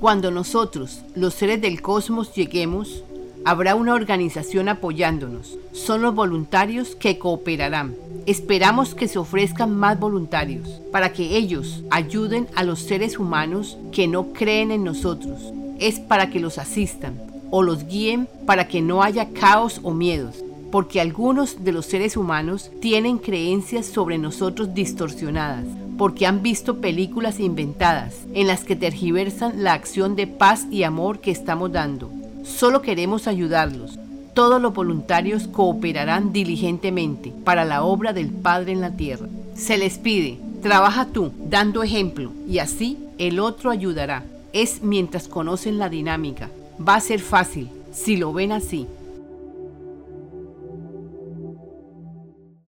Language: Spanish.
Cuando nosotros, los seres del cosmos, lleguemos, habrá una organización apoyándonos. Son los voluntarios que cooperarán. Esperamos que se ofrezcan más voluntarios para que ellos ayuden a los seres humanos que no creen en nosotros. Es para que los asistan o los guíen para que no haya caos o miedos porque algunos de los seres humanos tienen creencias sobre nosotros distorsionadas, porque han visto películas inventadas en las que tergiversan la acción de paz y amor que estamos dando. Solo queremos ayudarlos. Todos los voluntarios cooperarán diligentemente para la obra del Padre en la tierra. Se les pide, trabaja tú, dando ejemplo, y así el otro ayudará. Es mientras conocen la dinámica. Va a ser fácil, si lo ven así,